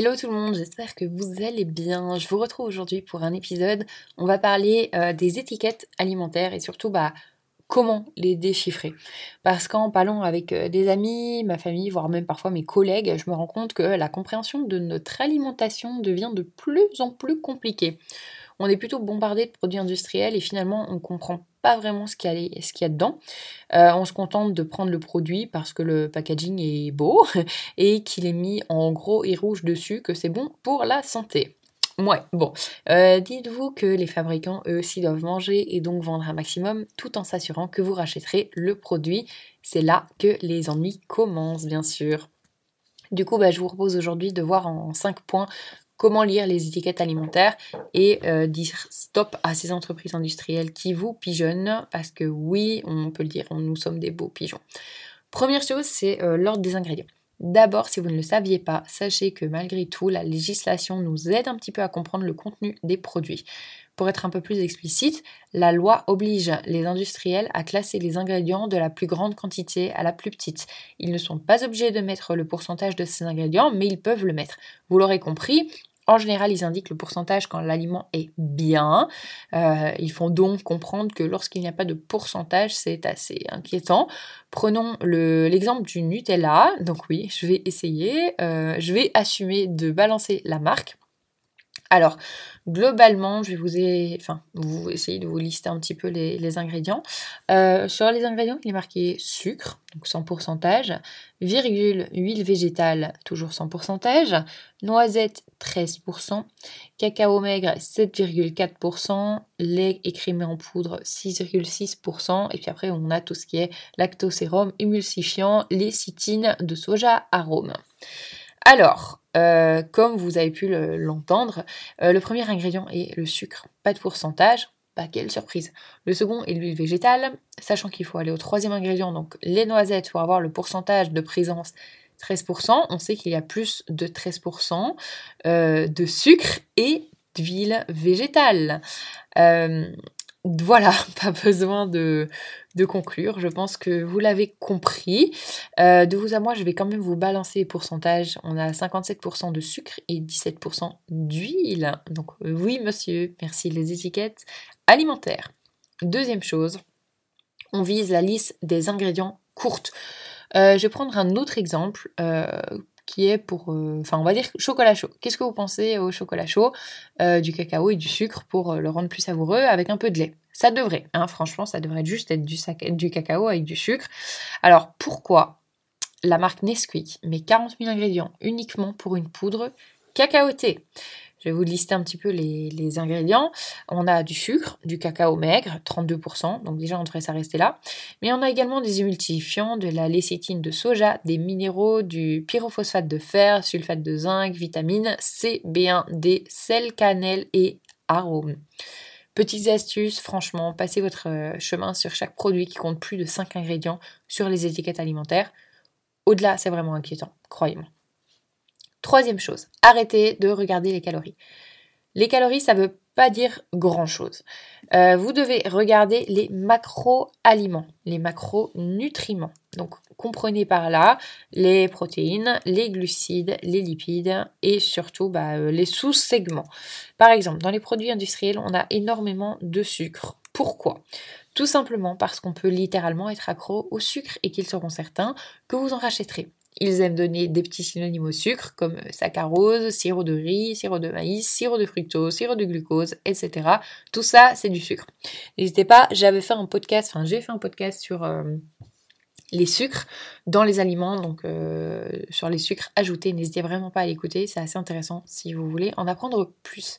Hello tout le monde, j'espère que vous allez bien. Je vous retrouve aujourd'hui pour un épisode. On va parler euh, des étiquettes alimentaires et surtout bah, comment les déchiffrer. Parce qu'en parlant avec euh, des amis, ma famille, voire même parfois mes collègues, je me rends compte que la compréhension de notre alimentation devient de plus en plus compliquée on est plutôt bombardé de produits industriels et finalement on comprend pas vraiment ce qu'il y a, ce qu'il y a dedans. Euh, on se contente de prendre le produit parce que le packaging est beau et qu'il est mis en gros et rouge dessus que c'est bon pour la santé. Ouais, bon. Euh, dites-vous que les fabricants, eux aussi, doivent manger et donc vendre un maximum tout en s'assurant que vous rachèterez le produit. C'est là que les ennuis commencent, bien sûr. Du coup, bah, je vous propose aujourd'hui de voir en 5 points comment lire les étiquettes alimentaires et euh, dire stop à ces entreprises industrielles qui vous pigeonnent, parce que oui, on peut le dire, nous sommes des beaux pigeons. Première chose, c'est euh, l'ordre des ingrédients. D'abord, si vous ne le saviez pas, sachez que malgré tout, la législation nous aide un petit peu à comprendre le contenu des produits. Pour être un peu plus explicite, la loi oblige les industriels à classer les ingrédients de la plus grande quantité à la plus petite. Ils ne sont pas obligés de mettre le pourcentage de ces ingrédients, mais ils peuvent le mettre. Vous l'aurez compris, en général, ils indiquent le pourcentage quand l'aliment est bien. Euh, ils font donc comprendre que lorsqu'il n'y a pas de pourcentage, c'est assez inquiétant. Prenons l'exemple du Nutella. Donc oui, je vais essayer. Euh, je vais assumer de balancer la marque. Alors, globalement, je vais vous, enfin, vous essayer de vous lister un petit peu les, ingrédients. Euh, sur les ingrédients, il est marqué sucre, donc sans pourcentage, virgule, huile végétale, toujours sans pourcentage, noisette, 13%, cacao maigre, 7,4%, lait écrémé en poudre, 6,6%, et puis après, on a tout ce qui est lactosérum, émulsifiant, lécithine de soja, arôme. Alors, euh, comme vous avez pu l'entendre, euh, le premier ingrédient est le sucre, pas de pourcentage. Pas quelle surprise. Le second est l'huile végétale, sachant qu'il faut aller au troisième ingrédient, donc les noisettes, pour avoir le pourcentage de présence 13%. On sait qu'il y a plus de 13% euh, de sucre et d'huile végétale. Voilà, pas besoin de, conclure. Je pense que vous l'avez compris. Euh, de vous à moi, je vais quand même vous balancer les pourcentages. On a 57% de sucre et 17% d'huile. Donc oui, monsieur, merci les étiquettes alimentaires. Deuxième chose, on vise la liste des ingrédients courte. Euh, je vais prendre un autre exemple euh, qui est pour, euh, enfin on va dire chocolat chaud. Qu'est-ce que vous pensez au chocolat chaud euh, Du cacao et du sucre pour euh, le rendre plus savoureux avec un peu de lait? Ça devrait, hein, franchement, ça devrait juste être du, du cacao avec du sucre. Alors pourquoi la marque Nesquik met 40 000 ingrédients uniquement pour une poudre cacaotée? Je vais vous lister un petit peu les, ingrédients. On a du sucre, du cacao maigre, 32%, donc déjà on devrait s'arrêter là. Mais on a également des émulsifiants, de la lécithine de soja, des minéraux, du pyrophosphate de fer, sulfate de zinc, vitamine C, B1, D, sel, cannelle et arômes. Petites astuces, franchement, passez votre euh, chemin sur chaque produit qui compte plus de 5 ingrédients sur les étiquettes alimentaires. Au-delà, c'est vraiment inquiétant, croyez-moi. Troisième chose, arrêtez de regarder les calories. Les calories, ça ne veut pas dire grand-chose. Euh, vous devez regarder les macro-aliments, les macronutriments. Donc comprenez par là les protéines, les glucides, les lipides et surtout bah, euh, les sous-segments. Par exemple, dans les produits industriels, on a énormément de sucre. Pourquoi? Tout simplement parce qu'on peut littéralement être accro au sucre et qu'ils seront certains que vous en rachèterez. Ils aiment donner des petits synonymes au sucre comme saccharose, sirop de riz, sirop de maïs, sirop de fructose, sirop de glucose, etc. Tout ça, c'est du sucre. N'hésitez pas, j'avais fait un podcast, enfin j'ai fait un podcast sur euh, les sucres dans les aliments, donc euh, sur les sucres ajoutés. N'hésitez vraiment pas à l'écouter, c'est assez intéressant si vous voulez en apprendre plus.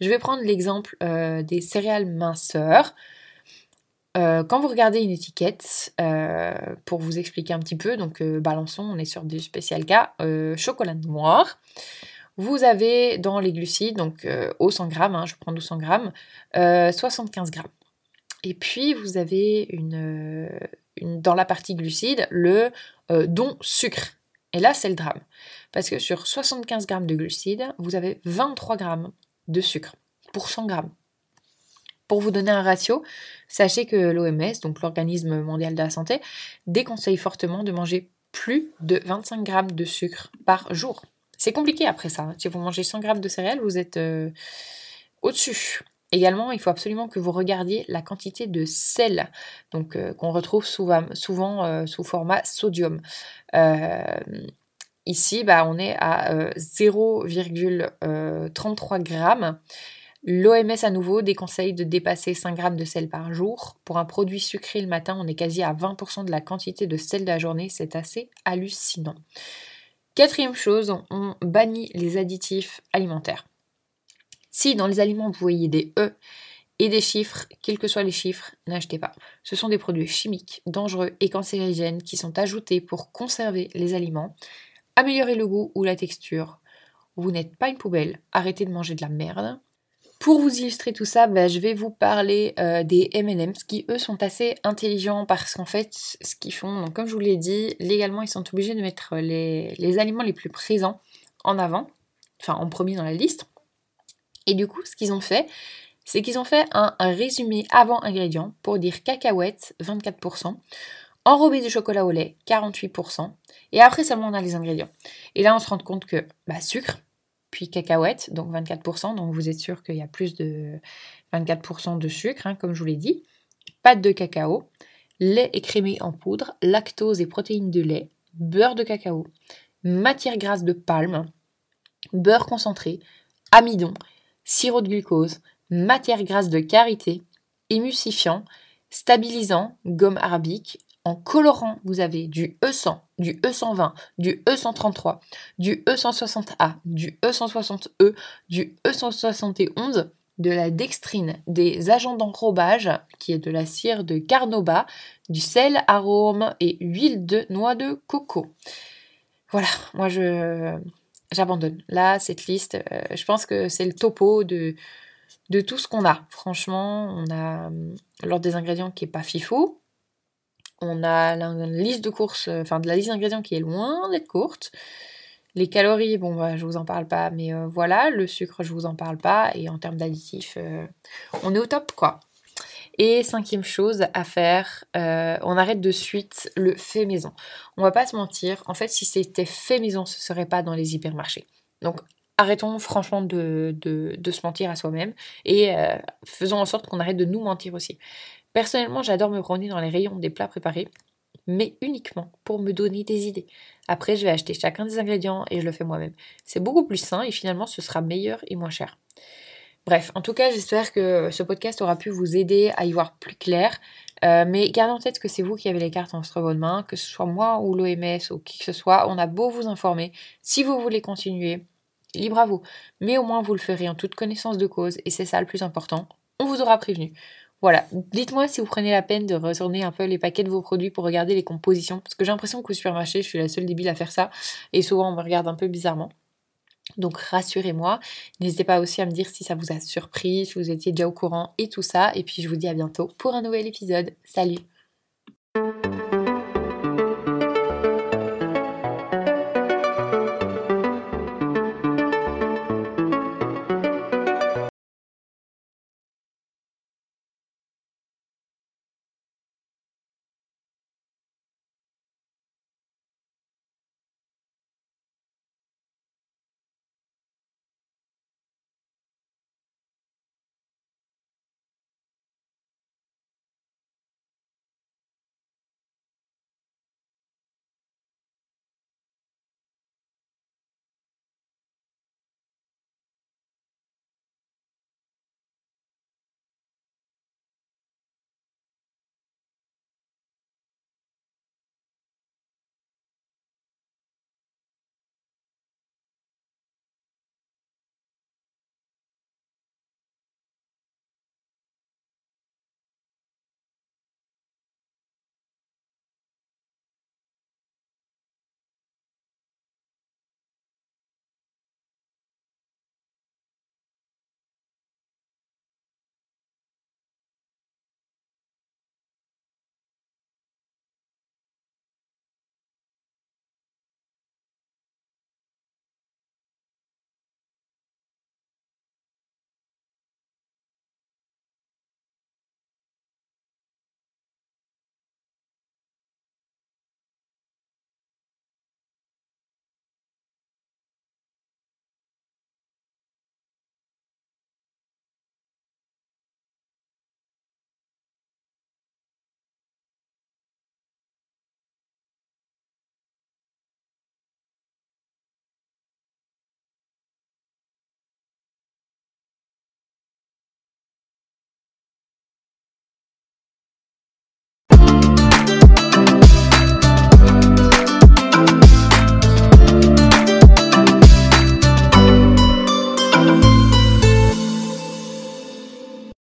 Je vais prendre l'exemple euh, des céréales minceurs. Euh, quand vous regardez une étiquette, euh, pour vous expliquer un petit peu, donc euh, balançons, on est sur du spécial cas, chocolat noir. Vous avez dans les glucides, donc au 100 grammes, hein, je prends 200 grammes, 75 grammes. Et puis vous avez une, dans la partie glucides le don sucre. Et là, c'est le drame. Parce que sur 75 grammes de glucides, vous avez 23 grammes de sucre pour 100 grammes. Pour vous donner un ratio, sachez que l'OMS, donc l'Organisme mondial de la santé, déconseille fortement de manger plus de 25 grammes de sucre par jour. C'est compliqué après ça. Hein. Si vous mangez 100 grammes de céréales, vous êtes euh, au-dessus. Également, il faut absolument que vous regardiez la quantité de sel, donc euh, qu'on retrouve souvent, souvent sous format sodium. ici, bah, on est à 0,33 grammes. L'OMS à nouveau déconseille de dépasser 5 grammes de sel par jour. Pour un produit sucré le matin, on est quasi à 20% de la quantité de sel de la journée. C'est assez hallucinant. Quatrième chose, on bannit les additifs alimentaires. Si dans les aliments vous voyez des E et des chiffres, quels que soient les chiffres, n'achetez pas. Ce sont des produits chimiques, dangereux et cancérigènes qui sont ajoutés pour conserver les aliments, améliorer le goût ou la texture. Vous n'êtes pas une poubelle, arrêtez de manger de la merde. Pour vous illustrer tout ça, bah, je vais vous parler euh, des M&M's qui eux sont assez intelligents parce qu'en fait ce qu'ils font, donc comme je vous l'ai dit, légalement ils sont obligés de mettre les, aliments les plus présents en avant, enfin en premier dans la liste. Et du coup ce qu'ils ont fait, c'est qu'ils ont fait un, résumé avant ingrédients pour dire cacahuètes 24%, enrobé de chocolat au lait 48%, et après seulement on a les ingrédients. Et là on se rend compte que bah, sucre puis cacahuètes, donc 24%, donc vous êtes sûr qu'il y a plus de 24% de sucre, hein, comme je vous l'ai dit, pâte de cacao, lait écrémé en poudre, lactose et protéines de lait, beurre de cacao, matière grasse de palme, beurre concentré, amidon, sirop de glucose, matière grasse de karité, émulsifiant, stabilisant, gomme arabique, en colorant, vous avez du E100, du E120, du E133, du E160A, du E160E, du E171, de la dextrine, des agents d'enrobage, qui est de la cire de carnauba, du sel, arôme et huile de noix de coco. Voilà, moi je j'abandonne. Là, cette liste, euh, je pense que c'est le topo de, tout ce qu'on a. Franchement, on a l'ordre des ingrédients qui est pas fifou, on a la liste de courses, euh, enfin de la liste d'ingrédients qui est loin d'être courte. Les calories, bon, bah, je vous en parle pas, mais euh, voilà. Le sucre, je vous en parle pas. Et en termes d'additifs, euh, on est au top, quoi. Et cinquième chose à faire, on arrête de suite le fait maison. On va pas se mentir, en fait, si c'était fait maison, ce serait pas dans les hypermarchés. Donc, arrêtons franchement de, se mentir à soi-même et faisons en sorte qu'on arrête de nous mentir aussi. Personnellement, j'adore me promener dans les rayons des plats préparés, mais uniquement pour me donner des idées. Après, je vais acheter chacun des ingrédients et je le fais moi-même. C'est beaucoup plus sain et finalement, ce sera meilleur et moins cher. Bref, en tout cas, j'espère que ce podcast aura pu vous aider à y voir plus clair. Euh, mais gardez en tête que c'est vous qui avez les cartes entre vos mains, que ce soit moi ou l'OMS ou qui que ce soit, on a beau vous informer. Si vous voulez continuer, libre à vous. Mais au moins, vous le ferez en toute connaissance de cause et c'est ça le plus important. On vous aura prévenu. Voilà, dites-moi si vous prenez la peine de retourner un peu les paquets de vos produits pour regarder les compositions, parce que j'ai l'impression qu'au supermarché, je suis la seule débile à faire ça, et souvent on me regarde un peu bizarrement. Donc rassurez-moi, n'hésitez pas aussi à me dire si ça vous a surpris, si vous étiez déjà au courant et tout ça, et puis je vous dis à bientôt pour un nouvel épisode. Salut